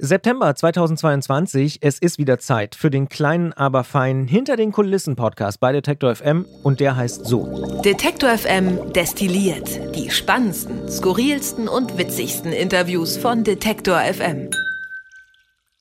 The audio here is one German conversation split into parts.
September 2022, es ist wieder Zeit für den kleinen, aber feinen Hinter den Kulissen Podcast bei Detektor FM und der heißt so. Detektor FM destilliert die spannendsten, skurrilsten und witzigsten Interviews von Detektor FM.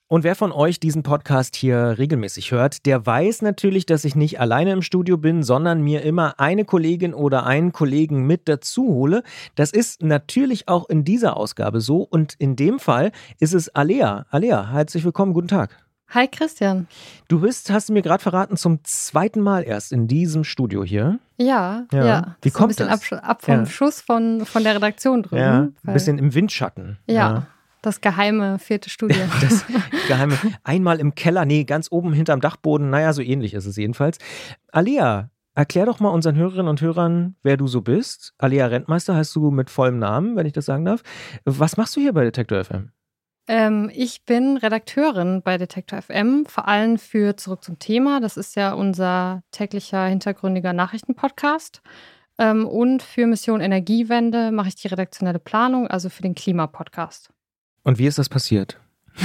Und wer von euch diesen Podcast hier regelmäßig hört, der weiß natürlich, dass ich nicht alleine im Studio bin, sondern mir immer eine Kollegin oder einen Kollegen mit dazu hole. Das ist natürlich auch in dieser Ausgabe so und in dem Fall ist es Alea. Alea, herzlich willkommen, guten Tag. Hi Christian. Du bist, hast du mir gerade verraten, zum zweiten Mal erst in diesem Studio hier. Ja, ja. ja. Wie kommt ein das? Ab, ab vom Ja. Schuss von, von der Redaktion drüben. Ja, ein bisschen im Windschatten. Ja, das geheime vierte Studio. Das geheime. Einmal im Keller, nee, ganz oben hinterm Dachboden. Naja, so ähnlich ist es jedenfalls. Alia, erklär doch mal unseren Hörerinnen und Hörern, wer du so bist. Alia Rentmeister heißt du mit vollem Namen, wenn ich das sagen darf. Was machst du hier bei Detektor FM? ähm, ich bin Redakteurin bei Detektor FM, vor allem für Zurück zum Thema. Das ist ja unser täglicher hintergründiger Nachrichtenpodcast. Ähm, und für Mission Energiewende mache ich die redaktionelle Planung, also für den Klimapodcast. Und wie ist das passiert?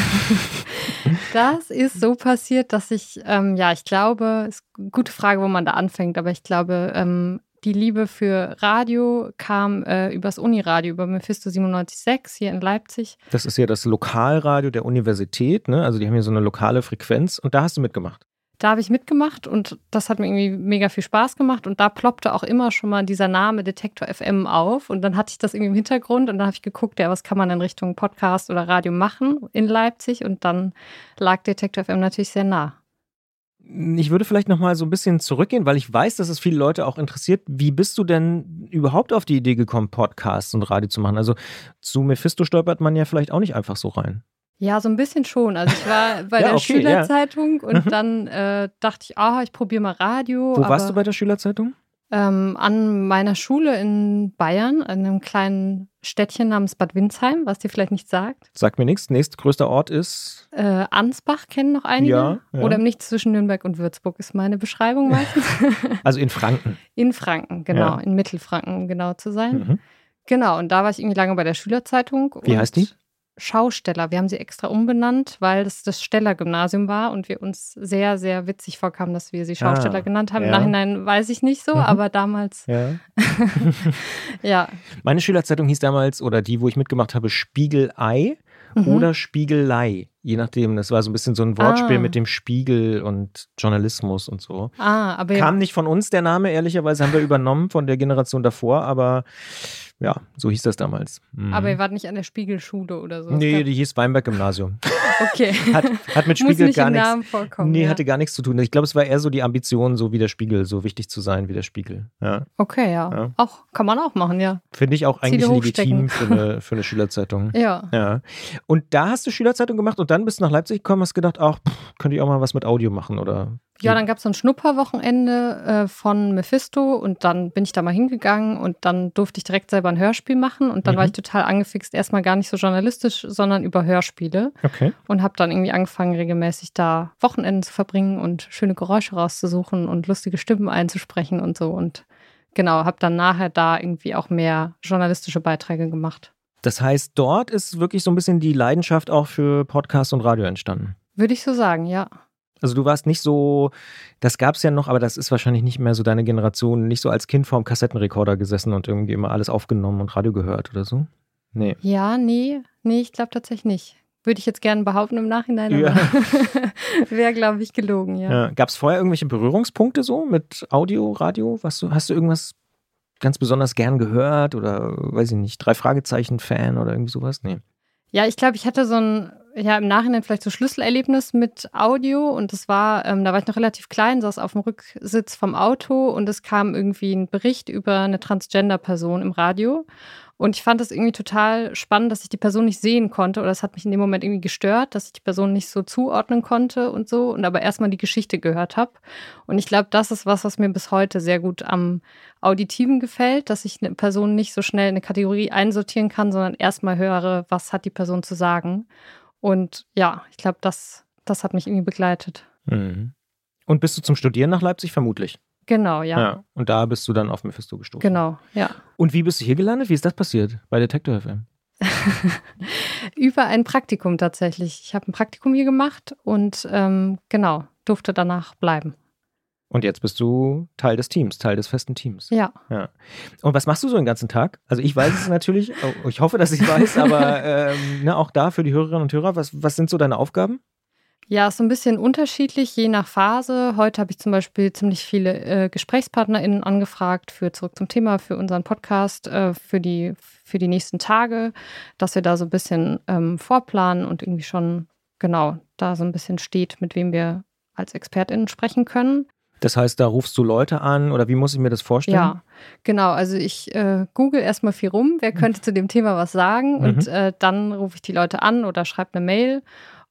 Das ist so passiert, dass ich, ähm, ja, ich glaube, ist eine gute Frage, wo man da anfängt, aber ich glaube, ähm, die Liebe für Radio kam äh, übers Uniradio, über Mephisto 97.6 hier in Leipzig. Das ist ja das Lokalradio der Universität, ne? Also die haben hier so eine lokale Frequenz und da hast du mitgemacht. Da habe ich mitgemacht und das hat mir irgendwie mega viel Spaß gemacht und da ploppte auch immer schon mal dieser Name Detektor FM auf und dann hatte ich das irgendwie im Hintergrund und dann habe ich geguckt, ja, was kann man in Richtung Podcast oder Radio machen in Leipzig und dann lag Detektor FM natürlich sehr nah. Ich würde vielleicht noch mal so ein bisschen zurückgehen, weil ich weiß, dass es viele Leute auch interessiert. Wie bist du denn überhaupt auf die Idee gekommen, Podcasts und Radio zu machen? Also zu Mephisto stolpert man ja vielleicht auch nicht einfach so rein. Ja, so ein bisschen schon. Also ich war bei Ja, der okay, ja. Schülerzeitung und Mhm. dann äh, dachte ich, ah, ich probiere mal Radio. Wo warst du bei der Schülerzeitung? Ähm, an meiner Schule in Bayern, an einem kleinen Städtchen namens Bad Windsheim, was dir vielleicht nicht sagt. Sagt mir nichts. Nächstgrößter Ort ist. Äh, Ansbach kennen noch einige. Ja, ja. Oder im Nichts zwischen Nürnberg und Würzburg ist meine Beschreibung meistens. Also in Franken. in Franken, genau. Ja. In Mittelfranken, um genau zu sein. Mhm. Genau, und da war ich irgendwie lange bei der Schülerzeitung. Wie heißt die? Schausteller. Wir haben sie extra umbenannt, weil das das Steller-Gymnasium war und wir uns sehr, sehr witzig vorkamen, dass wir sie Schausteller Ah, genannt haben. Im ja. Nachhinein weiß ich nicht so, Mhm. aber damals, Ja. ja. Meine Schülerzeitung hieß damals, oder die, wo ich mitgemacht habe, Spiegelei Mhm. oder Spiegelei. Je nachdem. Das war so ein bisschen so ein Wortspiel Ah. mit dem Spiegel und Journalismus und so. Ah, aber Kam nicht von uns der Name, ehrlicherweise haben wir übernommen von der Generation davor, aber ja, so hieß das damals. Mhm. aber ihr wart nicht an der Spiegelschule oder so. Nee, die hieß Weinberg-Gymnasium. okay. Hat, hat mit Muss Spiegel nicht gar im nichts. Namen vorkommen. Nee, ja. hatte gar nichts zu tun. Ich glaube, es war eher so die Ambition, so wie der Spiegel, so wichtig zu sein wie der Spiegel. Ja. Okay, ja. Ja. Auch, kann man auch machen, ja. Finde ich auch eigentlich legitim für eine, für eine Schülerzeitung. Ja. Ja. Und da hast du Schülerzeitung gemacht und dann bist du nach Leipzig gekommen, hast gedacht, ach, pff, könnte ich auch mal was mit Audio machen oder. Ja, dann gab es so ein Schnupperwochenende äh, von Mephisto und dann bin ich da mal hingegangen und dann durfte ich direkt selber ein Hörspiel machen und dann Mhm. war ich total angefixt, erstmal gar nicht so journalistisch, sondern über Hörspiele Okay. und habe dann irgendwie angefangen, regelmäßig da Wochenenden zu verbringen und schöne Geräusche rauszusuchen und lustige Stimmen einzusprechen und so und genau, habe dann nachher da irgendwie auch mehr journalistische Beiträge gemacht. Das heißt, dort ist wirklich so ein bisschen die Leidenschaft auch für Podcast und Radio entstanden. Würde ich so sagen, ja. Also du warst nicht so, das gab es ja noch, aber das ist wahrscheinlich nicht mehr so deine Generation, nicht so als Kind vorm Kassettenrekorder gesessen und irgendwie immer alles aufgenommen und Radio gehört oder so. Nee. Ja, nee, nee, ich glaube tatsächlich nicht. Würde ich jetzt gerne behaupten im Nachhinein, Ja. aber wäre, glaube ich, gelogen, ja. Ja. Gab es vorher irgendwelche Berührungspunkte so mit Audio, Radio? Was du, hast du irgendwas ganz besonders gern gehört oder weiß ich nicht, drei Fragezeichen Fan oder irgendwie sowas? Nee. Ja, ich glaube, ich hatte so ein, ja, im Nachhinein vielleicht so Schlüsselerlebnis mit Audio und das war, ähm, da war ich noch relativ klein, saß auf dem Rücksitz vom Auto und es kam irgendwie ein Bericht über eine Transgender-Person im Radio. Und ich fand das irgendwie total spannend, dass ich die Person nicht sehen konnte oder es hat mich in dem Moment irgendwie gestört, dass ich die Person nicht so zuordnen konnte und so und aber erstmal die Geschichte gehört habe. Und ich glaube, das ist was, was mir bis heute sehr gut am Auditiven gefällt, dass ich eine Person nicht so schnell in eine Kategorie einsortieren kann, sondern erstmal höre, was hat die Person zu sagen. Und ja, ich glaube, das, das hat mich irgendwie begleitet. Mhm. Und bist du zum Studieren nach Leipzig vermutlich? Genau, ja. Und da bist du dann auf Mephisto gestoßen. Genau, ja. Und wie bist du hier gelandet? Wie ist das passiert bei Detektor FM? Über ein Praktikum tatsächlich. Ich habe ein Praktikum hier gemacht und ähm, genau, durfte danach bleiben. Und jetzt bist du Teil des Teams, Teil des festen Teams. Ja. ja. Und was machst du so den ganzen Tag? Also ich weiß es natürlich, oh, ich hoffe, dass ich weiß, aber ähm, ne, auch da für die Hörerinnen und Hörer, was, was sind so deine Aufgaben? Ja, ist so ein bisschen unterschiedlich, je nach Phase. Heute habe ich zum Beispiel ziemlich viele äh, GesprächspartnerInnen angefragt für Zurück zum Thema, für unseren Podcast, äh, für, die, für die nächsten Tage, dass wir da so ein bisschen ähm, vorplanen und irgendwie schon genau da so ein bisschen steht, mit wem wir als ExpertInnen sprechen können. Das heißt, da rufst du Leute an oder wie muss ich mir das vorstellen? Ja, genau. Also ich äh, google erstmal viel rum, wer könnte zu dem Thema was sagen mhm. und äh, dann rufe ich die Leute an oder schreibe eine Mail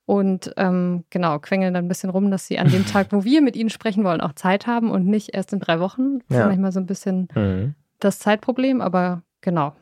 und ähm, genau, quengeln dann ein bisschen rum, dass sie an dem Tag, wo wir mit ihnen sprechen wollen, auch Zeit haben und nicht erst in drei Wochen. Das ja. ist manchmal so ein bisschen mhm. das Zeitproblem, aber genau.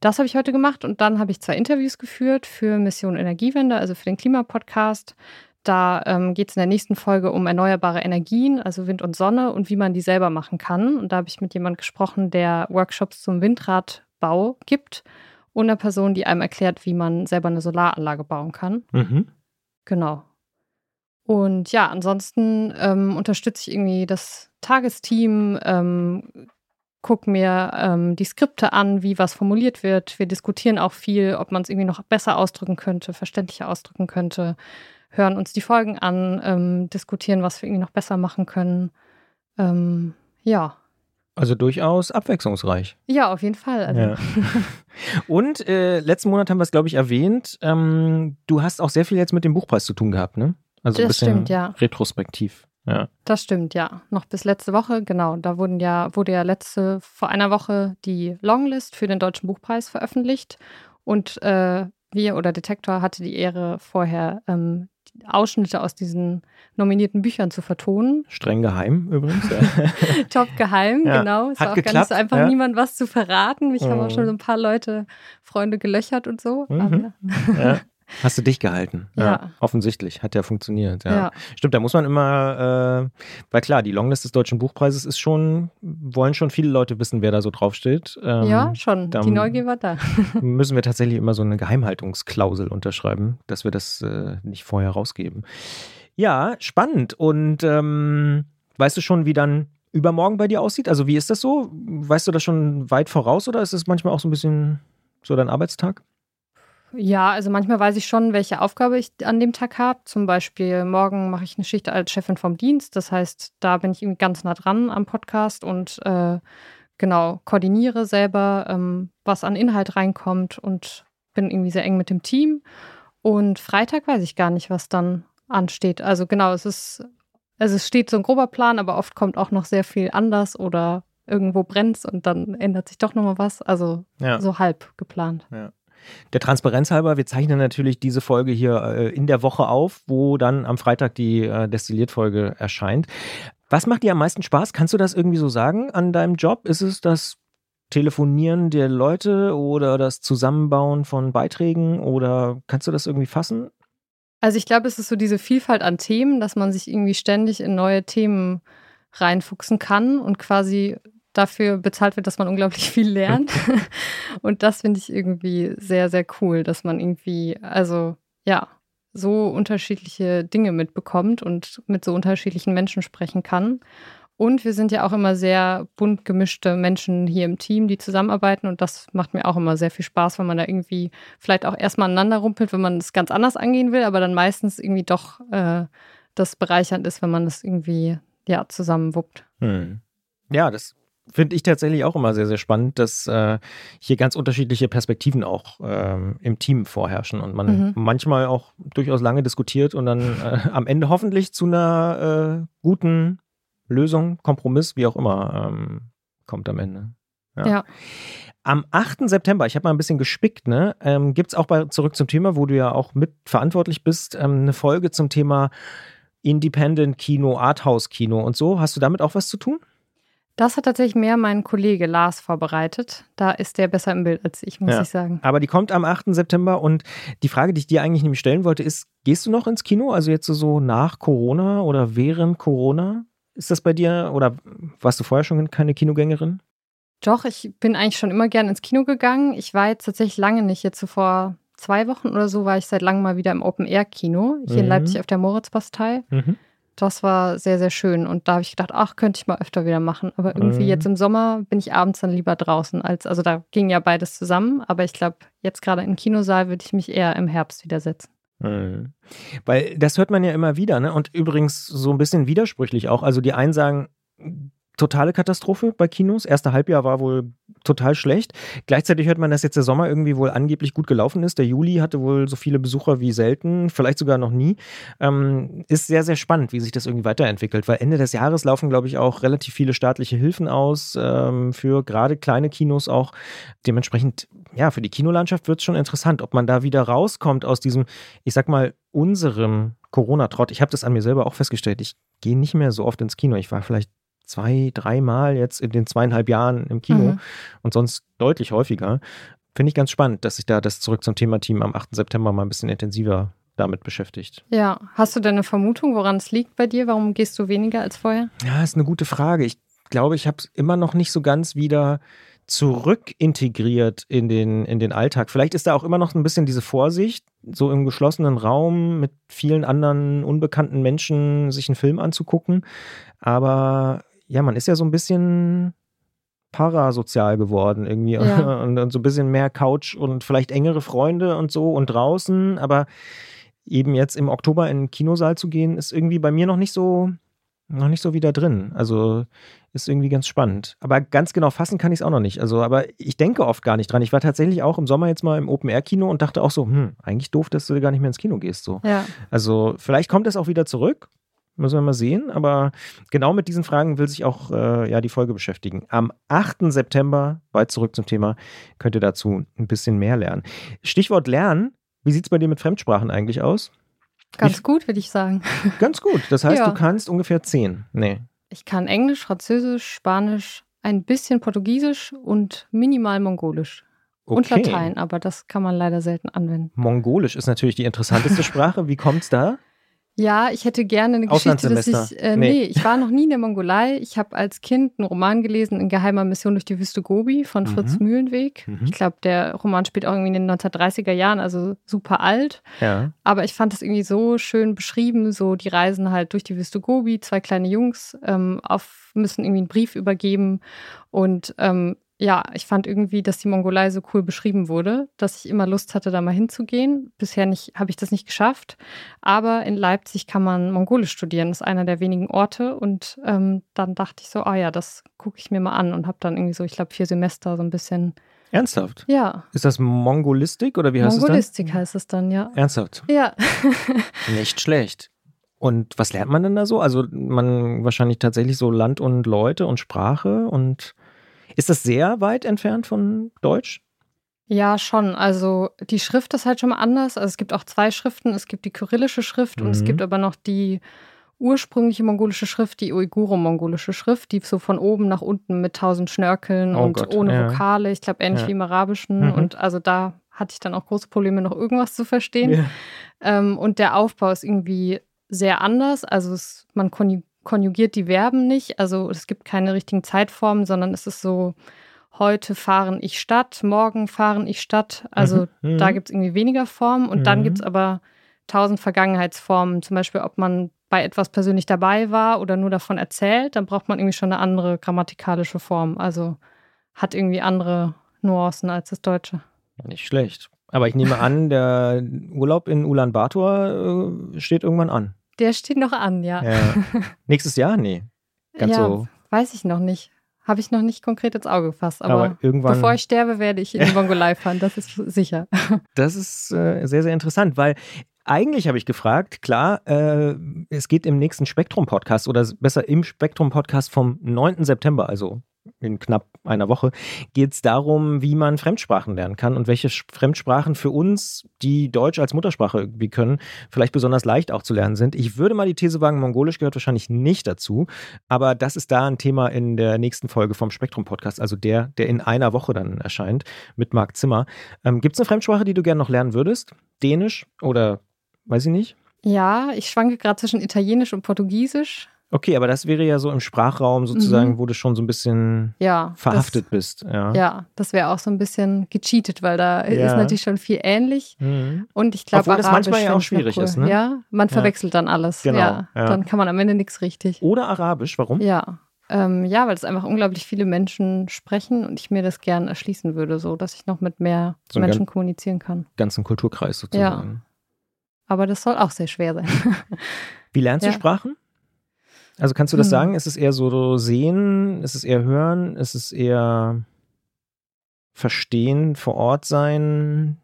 Das habe ich heute gemacht und dann habe ich zwei Interviews geführt für Mission Energiewende, also für den Klimapodcast. Da ähm, geht es in der nächsten Folge um erneuerbare Energien, also Wind und Sonne und wie man die selber machen kann. Und da habe ich mit jemandem gesprochen, der Workshops zum Windradbau gibt und einer Person, die einem erklärt, wie man selber eine Solaranlage bauen kann. Mhm. Genau. Und ja, ansonsten ähm, unterstütze ich irgendwie das Tagesteam, ähm, gucke mir ähm, die Skripte an, wie was formuliert wird. Wir diskutieren auch viel, ob man es irgendwie noch besser ausdrücken könnte, verständlicher ausdrücken könnte hören uns die Folgen an, ähm, diskutieren, was wir irgendwie noch besser machen können. Ähm, ja. Also durchaus abwechslungsreich. Ja, auf jeden Fall. Also. Ja. Und äh, letzten Monat haben wir es, glaube ich, erwähnt. Ähm, du hast auch sehr viel jetzt mit dem Buchpreis zu tun gehabt, ne? Also das ein bisschen stimmt, ja. retrospektiv. Ja. Das stimmt, ja. Noch bis letzte Woche, genau. Da wurden ja, wurde ja letzte, vor einer Woche die Longlist für den Deutschen Buchpreis veröffentlicht. Und äh, wir oder Detektor hatte die Ehre, vorher ähm, Ausschnitte aus diesen nominierten Büchern zu vertonen. Streng geheim übrigens. Top geheim, ja. genau. Es Hat war auch geklappt, gar nicht so einfach, ja. niemand was zu verraten. Mich mhm. haben auch schon so ein paar Leute, Freunde gelöchert und so. Mhm. Ja. Hast du dich gehalten? Ja. ja. Offensichtlich. Hat ja funktioniert. Ja. ja. Stimmt, da muss man immer, äh, weil klar, die Longlist des Deutschen Buchpreises ist schon, wollen schon viele Leute wissen, wer da so draufsteht. Ähm, ja, schon. Die Neugier war da. müssen wir tatsächlich immer so eine Geheimhaltungsklausel unterschreiben, dass wir das äh, nicht vorher rausgeben. Ja, spannend. Und ähm, weißt du schon, wie dann übermorgen bei dir aussieht? Also wie ist das so? Weißt du das schon weit voraus oder ist es manchmal auch so ein bisschen so dein Arbeitstag? Ja, also manchmal weiß ich schon, welche Aufgabe ich an dem Tag habe. Zum Beispiel morgen mache ich eine Schicht als Chefin vom Dienst. Das heißt, da bin ich irgendwie ganz nah dran am Podcast und äh, genau koordiniere selber, ähm, was an Inhalt reinkommt und bin irgendwie sehr eng mit dem Team. Und Freitag weiß ich gar nicht, was dann ansteht. Also genau, es ist, also es steht so ein grober Plan, aber oft kommt auch noch sehr viel anders oder irgendwo brennt und dann ändert sich doch nochmal was. Also ja. so halb geplant. Ja. Der Transparenz halber, wir zeichnen natürlich diese Folge hier äh, in der Woche auf, wo dann am Freitag die äh, Destilliert-Folge erscheint. Was macht dir am meisten Spaß? Kannst du das irgendwie so sagen an deinem Job? Ist es das Telefonieren der Leute oder das Zusammenbauen von Beiträgen oder kannst du das irgendwie fassen? Also ich glaube, es ist so diese Vielfalt an Themen, dass man sich irgendwie ständig in neue Themen reinfuchsen kann und quasi dafür bezahlt wird, dass man unglaublich viel lernt. und das finde ich irgendwie sehr, sehr cool, dass man irgendwie, also ja, so unterschiedliche Dinge mitbekommt und mit so unterschiedlichen Menschen sprechen kann. Und wir sind ja auch immer sehr bunt gemischte Menschen hier im Team, die zusammenarbeiten. Und das macht mir auch immer sehr viel Spaß, wenn man da irgendwie vielleicht auch erstmal aneinander rumpelt, wenn man es ganz anders angehen will, aber dann meistens irgendwie doch äh, das bereichernd ist, wenn man das irgendwie ja, zusammenwuppt. Hm. Ja, das finde ich tatsächlich auch immer sehr, sehr spannend, dass äh, hier ganz unterschiedliche Perspektiven auch ähm, im Team vorherrschen und man mhm. manchmal auch durchaus lange diskutiert und dann äh, am Ende hoffentlich zu einer äh, guten Lösung, Kompromiss, wie auch immer, ähm, kommt am Ende. Ja. ja. Am 8. September, ich habe mal ein bisschen gespickt, ne, ähm, gibt es auch bei Zurück zum Thema, wo du ja auch mitverantwortlich bist, ähm, eine Folge zum Thema Independent Kino, Arthouse Kino und so. Hast du damit auch was zu tun? Das hat tatsächlich mehr mein Kollege Lars vorbereitet. Da ist der besser im Bild als ich, muss ja. ich sagen. Aber die kommt am 8. September und die Frage, die ich dir eigentlich nämlich stellen wollte, ist: Gehst du noch ins Kino? Also jetzt so nach Corona oder während Corona? Ist das bei dir oder warst du vorher schon keine Kinogängerin? Doch, ich bin eigentlich schon immer gern ins Kino gegangen. Ich war jetzt tatsächlich lange nicht. Jetzt so vor zwei Wochen oder so war ich seit langem mal wieder im Open-Air-Kino hier mhm. in Leipzig auf der Moritzbastei. Mhm. Das war sehr, sehr schön. Und da habe ich gedacht, ach, könnte ich mal öfter wieder machen. Aber irgendwie mhm. jetzt im Sommer bin ich abends dann lieber draußen. als Also da ging ja beides zusammen. Aber ich glaube, jetzt gerade im Kinosaal würde ich mich eher im Herbst wieder setzen. Mhm. Weil das hört man ja immer wieder, ne? Und übrigens so ein bisschen widersprüchlich auch. Also die einen sagen, totale Katastrophe bei Kinos. Erste Halbjahr war wohl total schlecht. Gleichzeitig hört man, dass jetzt der Sommer irgendwie wohl angeblich gut gelaufen ist. Der Juli hatte wohl so viele Besucher wie selten, vielleicht sogar noch nie. Ähm, ist sehr, sehr spannend, wie sich das irgendwie weiterentwickelt, weil Ende des Jahres laufen, glaube ich, auch relativ viele staatliche Hilfen aus ähm, für gerade kleine Kinos auch. Dementsprechend, ja, für die Kinolandschaft wird es schon interessant, ob man da wieder rauskommt aus diesem, ich sag mal, unserem Corona-Trott. Ich habe das an mir selber auch festgestellt. Ich gehe nicht mehr so oft ins Kino. Ich war vielleicht zwei, dreimal jetzt in den zweieinhalb Jahren im Kino mhm. und sonst deutlich häufiger. Finde ich ganz spannend, dass sich da das zurück zum Thema-Team am 8. September mal ein bisschen intensiver damit beschäftigt. Ja, hast du denn eine Vermutung, woran es liegt bei dir? Warum gehst du weniger als vorher? Ja, ist eine gute Frage. Ich glaube, ich habe es immer noch nicht so ganz wieder zurück integriert in den, in den Alltag. Vielleicht ist da auch immer noch ein bisschen diese Vorsicht, so im geschlossenen Raum mit vielen anderen unbekannten Menschen sich einen Film anzugucken. Aber ja, man ist ja so ein bisschen parasozial geworden irgendwie ja. und, und, so ein bisschen mehr Couch und vielleicht engere Freunde und so und draußen, aber eben jetzt im Oktober in den Kinosaal zu gehen, ist irgendwie bei mir noch nicht so noch nicht so wieder drin. Also ist irgendwie ganz spannend. Aber ganz genau fassen kann ich es auch noch nicht. Also, aber ich denke oft gar nicht dran. Ich war tatsächlich auch im Sommer jetzt mal im Open-Air-Kino und dachte auch so, hm, eigentlich doof, dass du gar nicht mehr ins Kino gehst. So. Ja. Also, vielleicht kommt es auch wieder zurück. Müssen wir mal sehen. Aber genau mit diesen Fragen will sich auch äh, ja, die Folge beschäftigen. Am 8. September, weit zurück zum Thema, könnt ihr dazu ein bisschen mehr lernen. Stichwort Lernen. Wie sieht es bei dir mit Fremdsprachen eigentlich aus? Ganz ich, gut, würde ich sagen. Ganz gut. Das heißt, ja. du kannst ungefähr zehn. Nee. Ich kann Englisch, Französisch, Spanisch, ein bisschen Portugiesisch und minimal Mongolisch. Okay. Und Latein, aber das kann man leider selten anwenden. Mongolisch ist natürlich die interessanteste Sprache. Wie kommt es da? Ja, ich hätte gerne eine Geschichte, dass ich. Äh, nee. nee. ich war noch nie in der Mongolei. Ich habe als Kind einen Roman gelesen, in geheimer Mission durch die Wüste Gobi von Fritz mhm. Mühlenweg. Mhm. Ich glaube, der Roman spielt auch irgendwie in den 1930er Jahren, also super alt. Ja. Aber ich fand das irgendwie so schön beschrieben, so die Reisen halt durch die Wüste Gobi. Zwei kleine Jungs ähm, auf, müssen irgendwie einen Brief übergeben und ähm, ja, ich fand irgendwie, dass die Mongolei so cool beschrieben wurde, dass ich immer Lust hatte, da mal hinzugehen. Bisher habe ich das nicht geschafft. Aber in Leipzig kann man Mongolisch studieren. Das ist einer der wenigen Orte. Und ähm, dann dachte ich so, ah ja, das gucke ich mir mal an und habe dann irgendwie so, ich glaube, vier Semester so ein bisschen. Ernsthaft? Ja. Ist das Mongolistik oder wie heißt es dann? Mongolistik heißt es dann, ja. Ernsthaft? Ja. nicht schlecht. Und was lernt man denn da so? Also man wahrscheinlich tatsächlich so Land und Leute und Sprache und ist das sehr weit entfernt von Deutsch? Ja, schon. Also die Schrift ist halt schon mal anders. Also es gibt auch zwei Schriften. Es gibt die kyrillische Schrift mhm. und es mhm. gibt aber noch die ursprüngliche mongolische Schrift, die Uiguro-mongolische Schrift, die so von oben nach unten mit tausend Schnörkeln oh und Gott, ohne ja. Vokale, ich glaube ähnlich ja. wie im Arabischen. Mhm. Und also da hatte ich dann auch große Probleme, noch irgendwas zu verstehen. Ja. Ähm, und der Aufbau ist irgendwie sehr anders. Also es, man konjugiert die Verben nicht. Also es gibt keine richtigen Zeitformen, sondern es ist so, heute fahren ich Stadt, morgen fahren ich Stadt. Also mhm. da mhm. gibt es irgendwie weniger Formen. Und mhm. dann gibt es aber tausend Vergangenheitsformen. Zum Beispiel, ob man bei etwas persönlich dabei war oder nur davon erzählt, dann braucht man irgendwie schon eine andere grammatikalische Form. Also hat irgendwie andere Nuancen als das Deutsche. Nicht schlecht. Aber ich nehme an, der Urlaub in Ulaanbaatar äh, steht irgendwann an. Der steht noch an, ja. ja. Nächstes Jahr? Nee. Ganz ja, so. Weiß ich noch nicht. Habe ich noch nicht konkret ins Auge gefasst. Aber, aber irgendwann, bevor ich sterbe, werde ich in die Mongolei fahren. Das ist sicher. Das ist äh, sehr, sehr interessant, weil eigentlich habe ich gefragt, klar, äh, es geht im nächsten Spektrum-Podcast oder besser im Spektrum-Podcast vom 9. September, also in knapp einer Woche, geht es darum, wie man Fremdsprachen lernen kann und welche Fremdsprachen für uns, die Deutsch als Muttersprache irgendwie können, vielleicht besonders leicht auch zu lernen sind. Ich würde mal die These wagen, Mongolisch gehört wahrscheinlich nicht dazu, aber das ist da ein Thema in der nächsten Folge vom Spektrum-Podcast, also der, der in einer Woche dann erscheint mit Marc Zimmer. Ähm, Gibt es eine Fremdsprache, die du gerne noch lernen würdest? Dänisch oder weiß ich nicht? Ja, ich schwanke gerade zwischen Italienisch und Portugiesisch. Okay, aber das wäre ja so im Sprachraum sozusagen, Mhm. wo du schon so ein bisschen Ja. verhaftet das, bist. Ja. Ja, das wäre auch so ein bisschen gecheatet, weil da Ja. ist natürlich schon viel ähnlich. Mhm. Und ich glaube, das Arabisch manchmal ja auch schwierig cool. ist, ne? Ja, man Ja. verwechselt dann alles. Genau, Ja, ja. Dann kann man am Ende nichts richtig. Oder Arabisch, warum? Ja. Ähm, ja, weil es einfach unglaublich viele Menschen sprechen und ich mir das gern erschließen würde, so dass ich noch mit mehr So Menschen kommunizieren kann. Ganzen Kulturkreis sozusagen. Aber das soll auch sehr schwer sein. Wie lernst du Ja. Sprachen? Also kannst du das Hm. sagen? Ist es eher so sehen? Ist es eher hören? Ist es eher verstehen, vor Ort sein?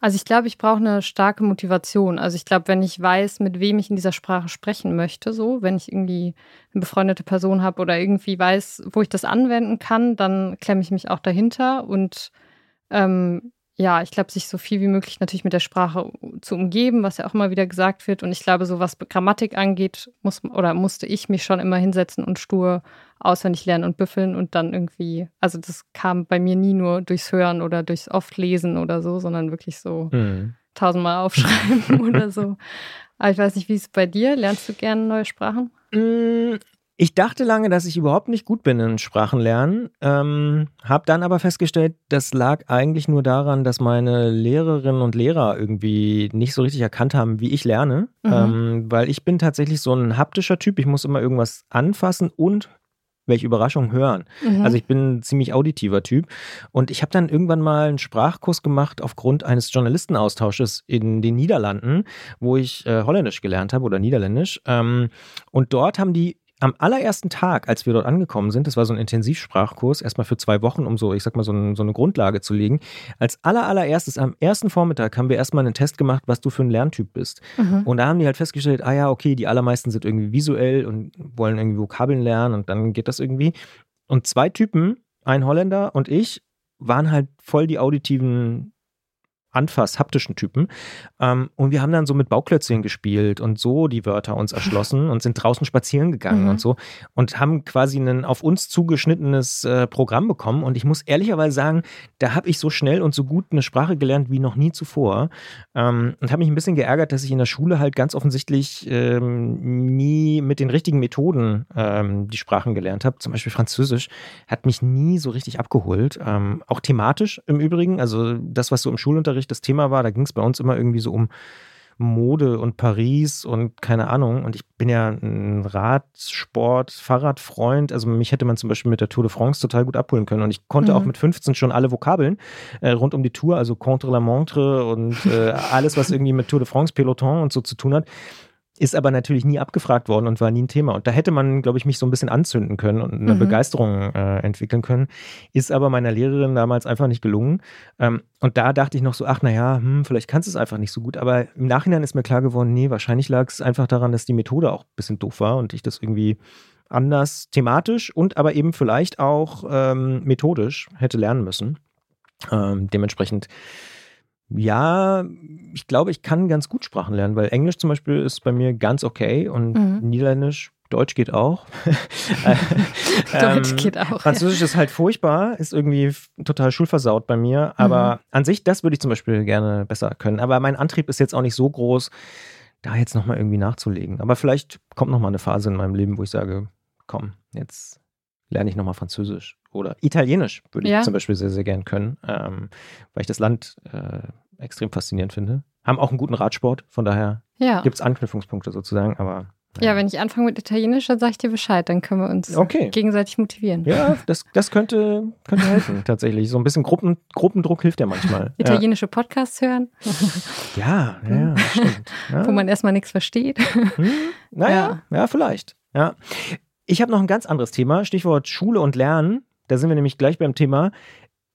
Also ich glaube, ich brauche eine starke Motivation. Also ich glaube, wenn ich weiß, mit wem ich in dieser Sprache sprechen möchte, so, wenn ich irgendwie eine befreundete Person habe oder irgendwie weiß, wo ich das anwenden kann, dann klemme ich mich auch dahinter. Und ähm, ja, ich glaube, sich so viel wie möglich natürlich mit der Sprache zu umgeben, was ja auch immer wieder gesagt wird. Und ich glaube, so was Grammatik angeht, muss oder musste ich mich schon immer hinsetzen und stur auswendig lernen und büffeln und dann irgendwie, also das kam bei mir nie nur durchs Hören oder durchs oft lesen oder so, sondern wirklich so Hm. tausendmal aufschreiben oder so. Aber ich weiß nicht, wie ist es bei dir? Lernst du gerne neue Sprachen? Ich dachte lange, dass ich überhaupt nicht gut bin in Sprachenlernen, ähm, habe dann aber festgestellt, das lag eigentlich nur daran, dass meine Lehrerinnen und Lehrer irgendwie nicht so richtig erkannt haben, wie ich lerne, Mhm. ähm, weil ich bin tatsächlich so ein haptischer Typ. Ich muss immer irgendwas anfassen und welche Überraschung hören. Mhm. Also ich bin ein ziemlich auditiver Typ. Und ich habe dann irgendwann mal einen Sprachkurs gemacht aufgrund eines Journalistenaustausches in den Niederlanden, wo ich äh, Holländisch gelernt habe oder Niederländisch. Ähm, und dort haben die am allerersten Tag, als wir dort angekommen sind, das war so ein Intensivsprachkurs, erstmal für zwei Wochen, um so, ich sag mal, so, ein, so eine Grundlage zu legen. Als aller, allererstes, am ersten Vormittag haben wir erstmal einen Test gemacht, was du für ein Lerntyp bist. Mhm. Und da haben die halt festgestellt, ah ja, okay, die allermeisten sind irgendwie visuell und wollen irgendwie Vokabeln lernen und dann geht das irgendwie. Und zwei Typen, ein Holländer und ich, waren halt voll die auditiven Anfass, haptischen Typen. Ähm, und wir haben dann so mit Bauklötzchen gespielt und so die Wörter uns erschlossen und sind draußen spazieren gegangen Mhm. und so und haben quasi ein auf uns zugeschnittenes äh, Programm bekommen. Und ich muss ehrlicherweise sagen, da habe ich so schnell und so gut eine Sprache gelernt wie noch nie zuvor. Ähm, und habe mich ein bisschen geärgert, dass ich in der Schule halt ganz offensichtlich ähm, nie mit den richtigen Methoden ähm, die Sprachen gelernt habe. Zum Beispiel Französisch hat mich nie so richtig abgeholt. Ähm, auch thematisch im Übrigen. Also das, was so im Schulunterricht das Thema war, da ging es bei uns immer irgendwie so um Mode und Paris und keine Ahnung. Und ich bin ja ein Radsport, Fahrradfreund. Also mich hätte man zum Beispiel mit der Tour de France total gut abholen können. Und ich konnte Mhm. auch mit 15 schon alle Vokabeln äh, rund um die Tour, also Contre la Montre und äh, alles, was irgendwie mit Tour de France, Peloton und so zu tun hat. Ist aber natürlich nie abgefragt worden und war nie ein Thema. Und da hätte man, glaube ich, mich so ein bisschen anzünden können und eine Mhm. Begeisterung äh, entwickeln können. Ist aber meiner Lehrerin damals einfach nicht gelungen. Ähm, und da dachte ich noch so, ach naja, hm, vielleicht kannst du es einfach nicht so gut. Aber im Nachhinein ist mir klar geworden, nee, wahrscheinlich lag es einfach daran, dass die Methode auch ein bisschen doof war und ich das irgendwie anders thematisch und aber eben vielleicht auch ähm, methodisch hätte lernen müssen. Ähm, dementsprechend, ja, ich glaube, ich kann ganz gut Sprachen lernen, weil Englisch zum Beispiel ist bei mir ganz okay und Mhm. Niederländisch, Deutsch geht auch. Deutsch Ähm, geht auch. Französisch ist halt furchtbar, ist irgendwie total schulversaut bei mir. Aber Mhm. an sich, das würde ich zum Beispiel gerne besser können. Aber mein Antrieb ist jetzt auch nicht so groß, da jetzt nochmal irgendwie nachzulegen. Aber vielleicht kommt nochmal eine Phase in meinem Leben, wo ich sage, komm, jetzt lerne ich nochmal Französisch. Oder Italienisch würde ich Ja. zum Beispiel sehr, sehr gern können, ähm, weil ich das Land äh, extrem faszinierend finde. Haben auch einen guten Radsport, von daher Ja. gibt es Anknüpfungspunkte sozusagen, aber ja, wenn ich anfange mit Italienisch, dann sage ich dir Bescheid, dann können wir uns Okay. gegenseitig motivieren. Ja, das, das könnte, könnte helfen, tatsächlich. So ein bisschen Gruppen, Gruppendruck hilft ja manchmal. Italienische Podcasts hören, Ja, ja, ja stimmt. Ja. wo man erstmal nichts versteht. Hm, naja, ja. vielleicht. Ja. Ich habe noch ein ganz anderes Thema, Stichwort Schule und Lernen. Da sind wir nämlich gleich beim Thema.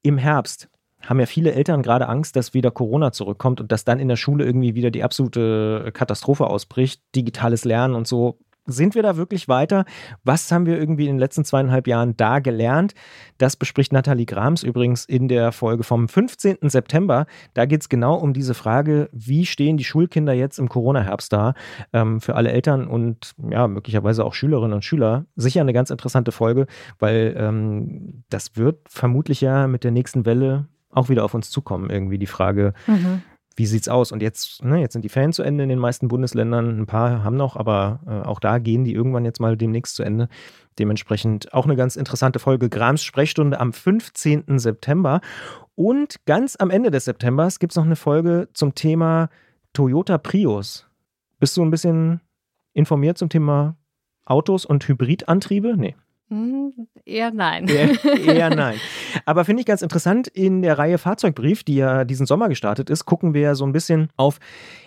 Im Herbst haben ja viele Eltern gerade Angst, dass wieder Corona zurückkommt und dass dann in der Schule irgendwie wieder die absolute Katastrophe ausbricht, digitales Lernen und so. Sind wir da wirklich weiter? Was haben wir irgendwie in den letzten zweieinhalb Jahren da gelernt? Das bespricht Nathalie Grams übrigens in der Folge vom 15. September. Da geht es genau um diese Frage, wie stehen die Schulkinder jetzt im Corona-Herbst da? Ähm, für alle Eltern und ja, möglicherweise auch Schülerinnen und Schüler. Sicher eine ganz interessante Folge, weil ähm, das wird vermutlich ja mit der nächsten Welle auch wieder auf uns zukommen. Irgendwie die Frage, Mhm. Wie sieht's aus? Und jetzt, ne, jetzt sind die Ferien zu Ende in den meisten Bundesländern. Ein paar haben noch, aber äh, auch da gehen die irgendwann jetzt mal demnächst zu Ende. Dementsprechend auch eine ganz interessante Folge Grams Sprechstunde am 15. September. Und ganz am Ende des Septembers gibt es noch eine Folge zum Thema Toyota Prius. Bist du ein bisschen informiert zum Thema Autos und Hybridantriebe? Nee. Hm, eher nein. Eher, eher nein. Aber finde ich ganz interessant, in der Reihe Fahrzeugbrief, die ja diesen Sommer gestartet ist, gucken wir so ein bisschen auf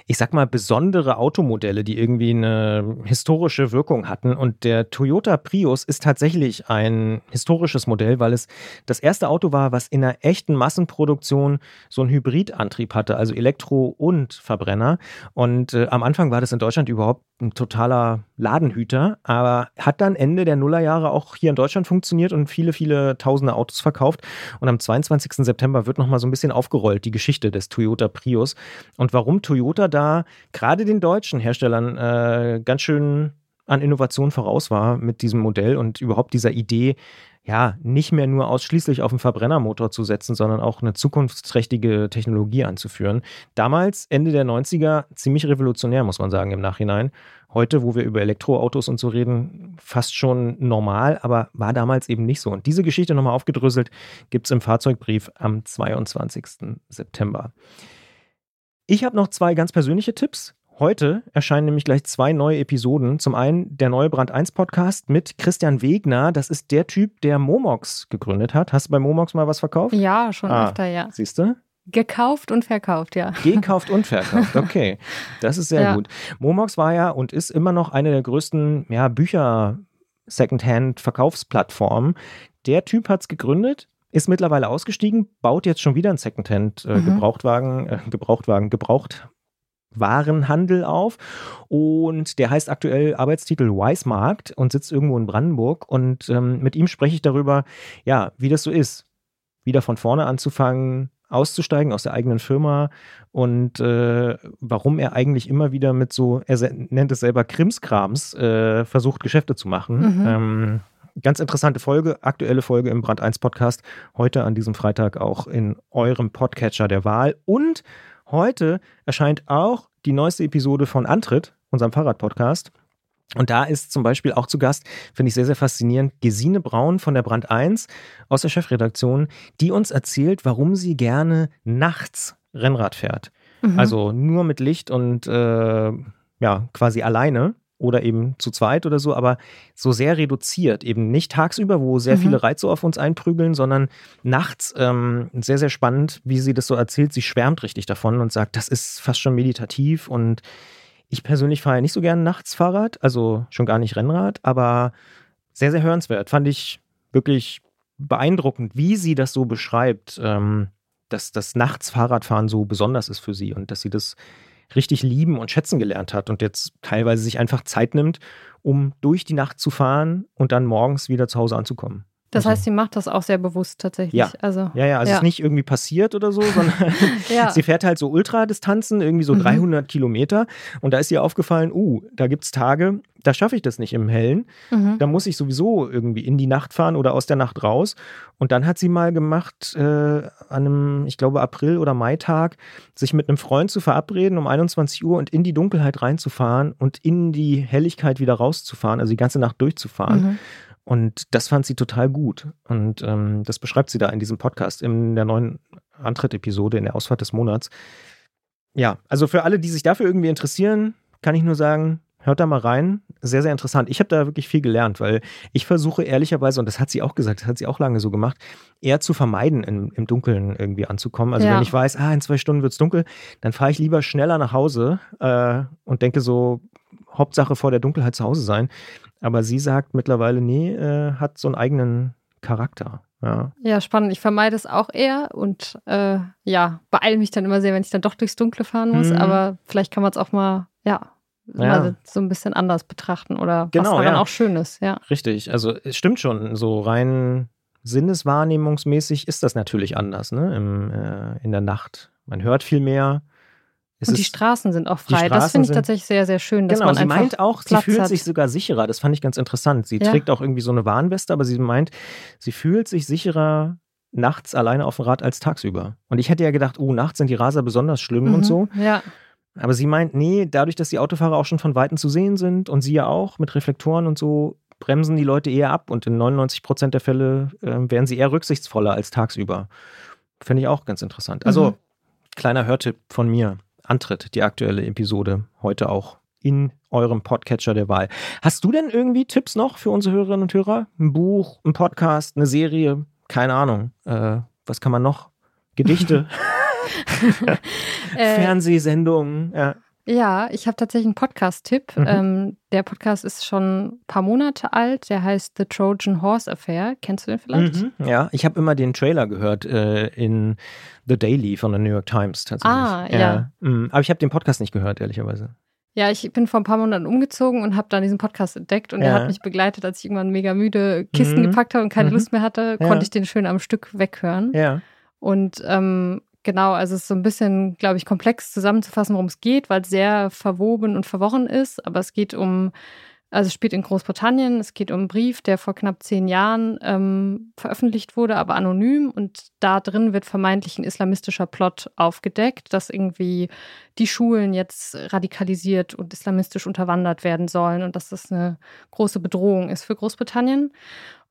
ich sag mal, besondere Automodelle, die irgendwie eine historische Wirkung hatten. Und der Toyota Prius ist tatsächlich ein historisches Modell, weil es das erste Auto war, was in einer echten Massenproduktion so einen Hybridantrieb hatte, also Elektro und Verbrenner. Und äh, am Anfang war das in Deutschland überhaupt ein totaler Ladenhüter, aber hat dann Ende der Nullerjahre auch hier in Deutschland funktioniert und viele, viele tausende Autos verkauft. Und am 22. September wird nochmal so ein bisschen aufgerollt, die Geschichte des Toyota Prius und warum Toyota da gerade den deutschen Herstellern äh, ganz schön an Innovation voraus war mit diesem Modell und überhaupt dieser Idee, ja, nicht mehr nur ausschließlich auf einen Verbrennermotor zu setzen, sondern auch eine zukunftsträchtige Technologie anzuführen. Damals, Ende der 90er, ziemlich revolutionär, muss man sagen, im Nachhinein. Heute, wo wir über Elektroautos und so reden, fast schon normal, aber war damals eben nicht so. Und diese Geschichte nochmal aufgedröselt gibt es im Fahrzeugbrief am 22. September. Ich habe noch zwei ganz persönliche Tipps. Heute erscheinen nämlich gleich zwei neue Episoden. Zum einen der neue Brand 1 Podcast mit Christian Wegner. Das ist der Typ, der Momox gegründet hat. Hast du bei Momox mal was verkauft? Ja, schon ah, öfter, ja. Siehst du? Gekauft und verkauft, ja. Gekauft und verkauft, okay. Das ist sehr ja. gut. Momox war ja und ist immer noch eine der größten ja, Bücher-Secondhand-Verkaufsplattformen. Der Typ hat es gegründet, ist mittlerweile ausgestiegen, baut jetzt schon wieder einen Secondhand-Gebrauchtwagen, äh, mhm. äh, Gebrauchtwarenhandel auf. Und der heißt aktuell Arbeitstitel Weismarkt und sitzt irgendwo in Brandenburg. Und ähm, mit ihm spreche ich darüber, ja, wie das so ist. Wieder von vorne anzufangen, auszusteigen aus der eigenen Firma und äh, warum er eigentlich immer wieder mit so, er nennt es selber Krimskrams, äh, versucht Geschäfte zu machen. Mhm. Ähm, Ganz interessante Folge, aktuelle Folge im Brand 1 Podcast. Heute an diesem Freitag auch in eurem Podcatcher der Wahl. Und heute erscheint auch die neueste Episode von Antritt, unserem Fahrradpodcast. Und da ist zum Beispiel auch zu Gast, finde ich sehr, sehr faszinierend, Gesine Braun von der Brand 1 aus der Chefredaktion, die uns erzählt, warum sie gerne nachts Rennrad fährt. Mhm. Also nur mit Licht und äh, ja, quasi alleine oder eben zu zweit oder so, aber so sehr reduziert. Eben nicht tagsüber, wo sehr mhm. viele Reize auf uns einprügeln, sondern nachts ähm, sehr, sehr spannend, wie sie das so erzählt. Sie schwärmt richtig davon und sagt, das ist fast schon meditativ und ich persönlich fahre ja nicht so gerne nachts Fahrrad, also schon gar nicht Rennrad, aber sehr, sehr hörenswert. Fand ich wirklich beeindruckend, wie sie das so beschreibt, ähm, dass das nachts Fahrradfahren so besonders ist für sie und dass sie das richtig lieben und schätzen gelernt hat und jetzt teilweise sich einfach Zeit nimmt, um durch die Nacht zu fahren und dann morgens wieder zu Hause anzukommen. Das also. heißt, sie macht das auch sehr bewusst tatsächlich. Ja, also, ja, ja. Also ja. es ist nicht irgendwie passiert oder so, sondern ja. sie fährt halt so Ultradistanzen, irgendwie so mhm. 300 Kilometer. Und da ist ihr aufgefallen, uh, da gibt es Tage, da schaffe ich das nicht im Hellen. Mhm. Da muss ich sowieso irgendwie in die Nacht fahren oder aus der Nacht raus. Und dann hat sie mal gemacht, äh, an einem, ich glaube, April- oder Maitag, sich mit einem Freund zu verabreden um 21 Uhr und in die Dunkelheit reinzufahren und in die Helligkeit wieder rauszufahren, also die ganze Nacht durchzufahren. Mhm. Und das fand sie total gut. Und ähm, das beschreibt sie da in diesem Podcast, in der neuen Antritt-Episode, in der Ausfahrt des Monats. Ja, also für alle, die sich dafür irgendwie interessieren, kann ich nur sagen, hört da mal rein. Sehr, sehr interessant. Ich habe da wirklich viel gelernt, weil ich versuche ehrlicherweise, und das hat sie auch gesagt, das hat sie auch lange so gemacht, eher zu vermeiden, im, im Dunkeln irgendwie anzukommen. Also ja. wenn ich weiß, ah, in zwei Stunden wird es dunkel, dann fahre ich lieber schneller nach Hause äh, und denke so, Hauptsache vor der Dunkelheit zu Hause sein. Aber sie sagt mittlerweile, nee, äh, hat so einen eigenen Charakter. Ja. ja, spannend. Ich vermeide es auch eher und äh, ja, beeile mich dann immer sehr, wenn ich dann doch durchs Dunkle fahren muss. Mhm. Aber vielleicht kann man es auch mal, ja, ja. So ein bisschen anders betrachten oder genau, was daran ja. auch schön ist, ja. Richtig, also es stimmt schon, so rein sinneswahrnehmungsmäßig ist das natürlich anders, ne? Im, äh, in der Nacht. Man hört viel mehr, es und die Straßen sind auch frei. Das finde ich tatsächlich sehr, sehr schön. Dass genau, man sie meint auch, Platz sie fühlt hat. sich sogar sicherer. Das fand ich ganz interessant. Sie ja. trägt auch irgendwie so eine Warnweste, aber sie meint, sie fühlt sich sicherer nachts alleine auf dem Rad als tagsüber. Und ich hätte ja gedacht, oh, nachts sind die Raser besonders schlimm Mhm, und so. Ja. Aber sie meint, nee, dadurch, dass die Autofahrer auch schon von Weitem zu sehen sind und sie ja auch mit Reflektoren und so, bremsen die Leute eher ab und in 99 Prozent der Fälle äh, wären sie eher rücksichtsvoller als tagsüber. Finde ich auch ganz interessant. Also, Mhm. kleiner Hörtipp von mir. Antritt, die aktuelle Episode, heute auch in eurem Podcatcher der Wahl. Hast du denn irgendwie Tipps noch für unsere Hörerinnen und Hörer? Ein Buch, ein Podcast, eine Serie? Keine Ahnung. Äh, was kann man noch? Gedichte, Äh, Fernsehsendungen. Ja. Ja, ich habe tatsächlich einen Podcast-Tipp. Mhm. Ähm, der Podcast ist schon ein paar Monate alt. Der heißt The Trojan Horse Affair. Kennst du den vielleicht? Mhm. Ja, ich habe immer den Trailer gehört äh, in The Daily von der New York Times tatsächlich. Ah, ja. Mhm. Aber ich habe den Podcast nicht gehört, ehrlicherweise. Ja, ich bin vor ein paar Monaten umgezogen und habe dann diesen Podcast entdeckt und Ja. der hat mich begleitet, als ich irgendwann mega müde Kisten Mhm. gepackt habe und keine Mhm. Lust mehr hatte, Ja. konnte ich den schön am Stück weghören. Ja. Und ähm, genau, also es ist so ein bisschen, glaube ich, komplex zusammenzufassen, worum es geht, weil es sehr verwoben und verworren ist. Aber es geht um, also es spielt in Großbritannien, es geht um einen Brief, der vor knapp zehn Jahren ähm, veröffentlicht wurde, aber anonym. Und da drin wird vermeintlich ein islamistischer Plot aufgedeckt, dass irgendwie die Schulen jetzt radikalisiert und islamistisch unterwandert werden sollen und dass das eine große Bedrohung ist für Großbritannien.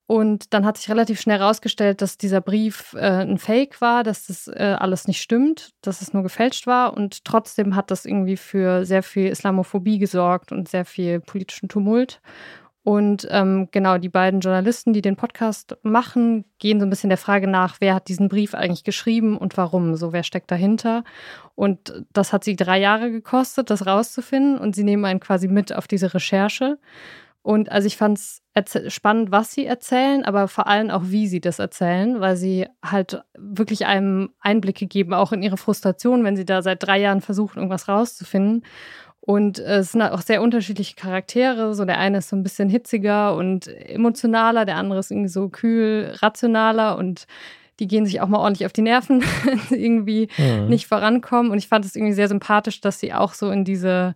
Und dann hat sich relativ schnell herausgestellt, dass dieser Brief äh, ein Fake war, dass das äh, alles nicht stimmt, dass es nur gefälscht war. Und trotzdem hat das irgendwie für sehr viel Islamophobie gesorgt und sehr viel politischen Tumult. Und ähm, genau, die beiden Journalisten, die den Podcast machen, gehen so ein bisschen der Frage nach, wer hat diesen Brief eigentlich geschrieben und warum, so wer steckt dahinter. Und das hat sie drei Jahre gekostet, das rauszufinden. Und sie nehmen einen quasi mit auf diese Recherche. Und also ich fand es spannend, was sie erzählen, aber vor allem auch, wie sie das erzählen, weil sie halt wirklich einem Einblicke geben, auch in ihre Frustration, wenn sie da seit drei Jahren versuchen, irgendwas rauszufinden. Und äh, es sind halt auch sehr unterschiedliche Charaktere. So der eine ist so ein bisschen hitziger und emotionaler, der andere ist irgendwie so kühl, rationaler und die gehen sich auch mal ordentlich auf die Nerven, wenn sie irgendwie Mhm. nicht vorankommen. Und ich fand es irgendwie sehr sympathisch, dass sie auch so in diese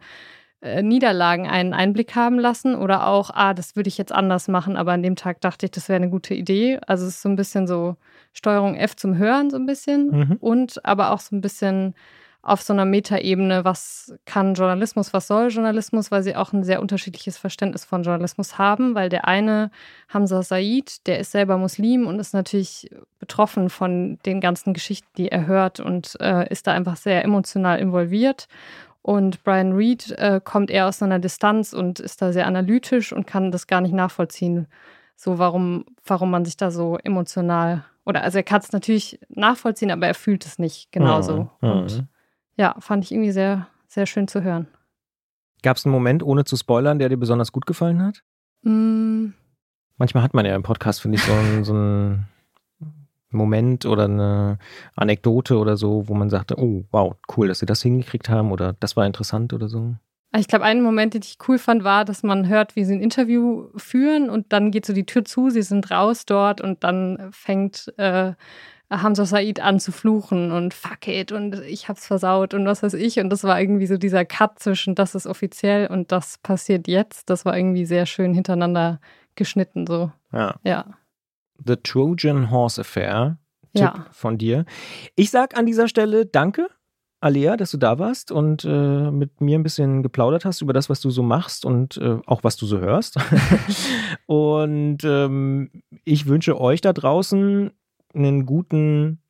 äh, Niederlagen einen Einblick haben lassen oder auch, ah, das würde ich jetzt anders machen, aber an dem Tag dachte ich, das wäre eine gute Idee. Also es ist so ein bisschen so Steuerung F zum Hören so ein bisschen Mhm. und aber auch so ein bisschen auf so einer Metaebene, was kann Journalismus, was soll Journalismus, weil sie auch ein sehr unterschiedliches Verständnis von Journalismus haben, weil der eine, Hamza Said, der ist selber Muslim und ist natürlich betroffen von den ganzen Geschichten, die er hört und äh, ist da einfach sehr emotional involviert. Und Brian Reed äh, kommt eher aus einer Distanz und ist da sehr analytisch und kann das gar nicht nachvollziehen, so warum, warum man sich da so emotional oder also er kann es natürlich nachvollziehen, aber er fühlt es nicht genauso. Mhm. Und ja, fand ich irgendwie sehr, sehr schön zu hören. Gab es einen Moment, ohne zu spoilern, der dir besonders gut gefallen hat? Mm, Manchmal hat man ja im Podcast, finde ich, so einen, so einen Moment oder eine Anekdote oder so, wo man sagte, oh, wow, cool, dass sie das hingekriegt haben oder das war interessant oder so. ich glaube, ein Moment, den ich cool fand, war, dass man hört, wie sie ein Interview führen und dann geht so die Tür zu, sie sind raus dort und dann fängt äh, Hamza Said an zu fluchen und fuck it und ich hab's versaut und was weiß ich. Und das war irgendwie so dieser Cut zwischen das ist offiziell und das passiert jetzt. Das war irgendwie sehr schön hintereinander geschnitten so. Ja. Ja. The Trojan Horse Affair. Ja. von dir. Ich sag an dieser Stelle Danke, Alea, dass du da warst und äh, mit mir ein bisschen geplaudert hast über das, was du so machst und äh, auch was du so hörst. und ähm, ich wünsche euch da draußen einen guten,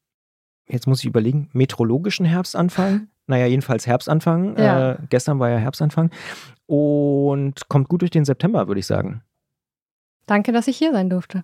jetzt muss ich überlegen, meteorologischen Herbstanfang. Naja, jedenfalls Herbstanfang. Ja. Äh, gestern war ja Herbstanfang. Und kommt gut durch den September, würde ich sagen. Danke, dass ich hier sein durfte.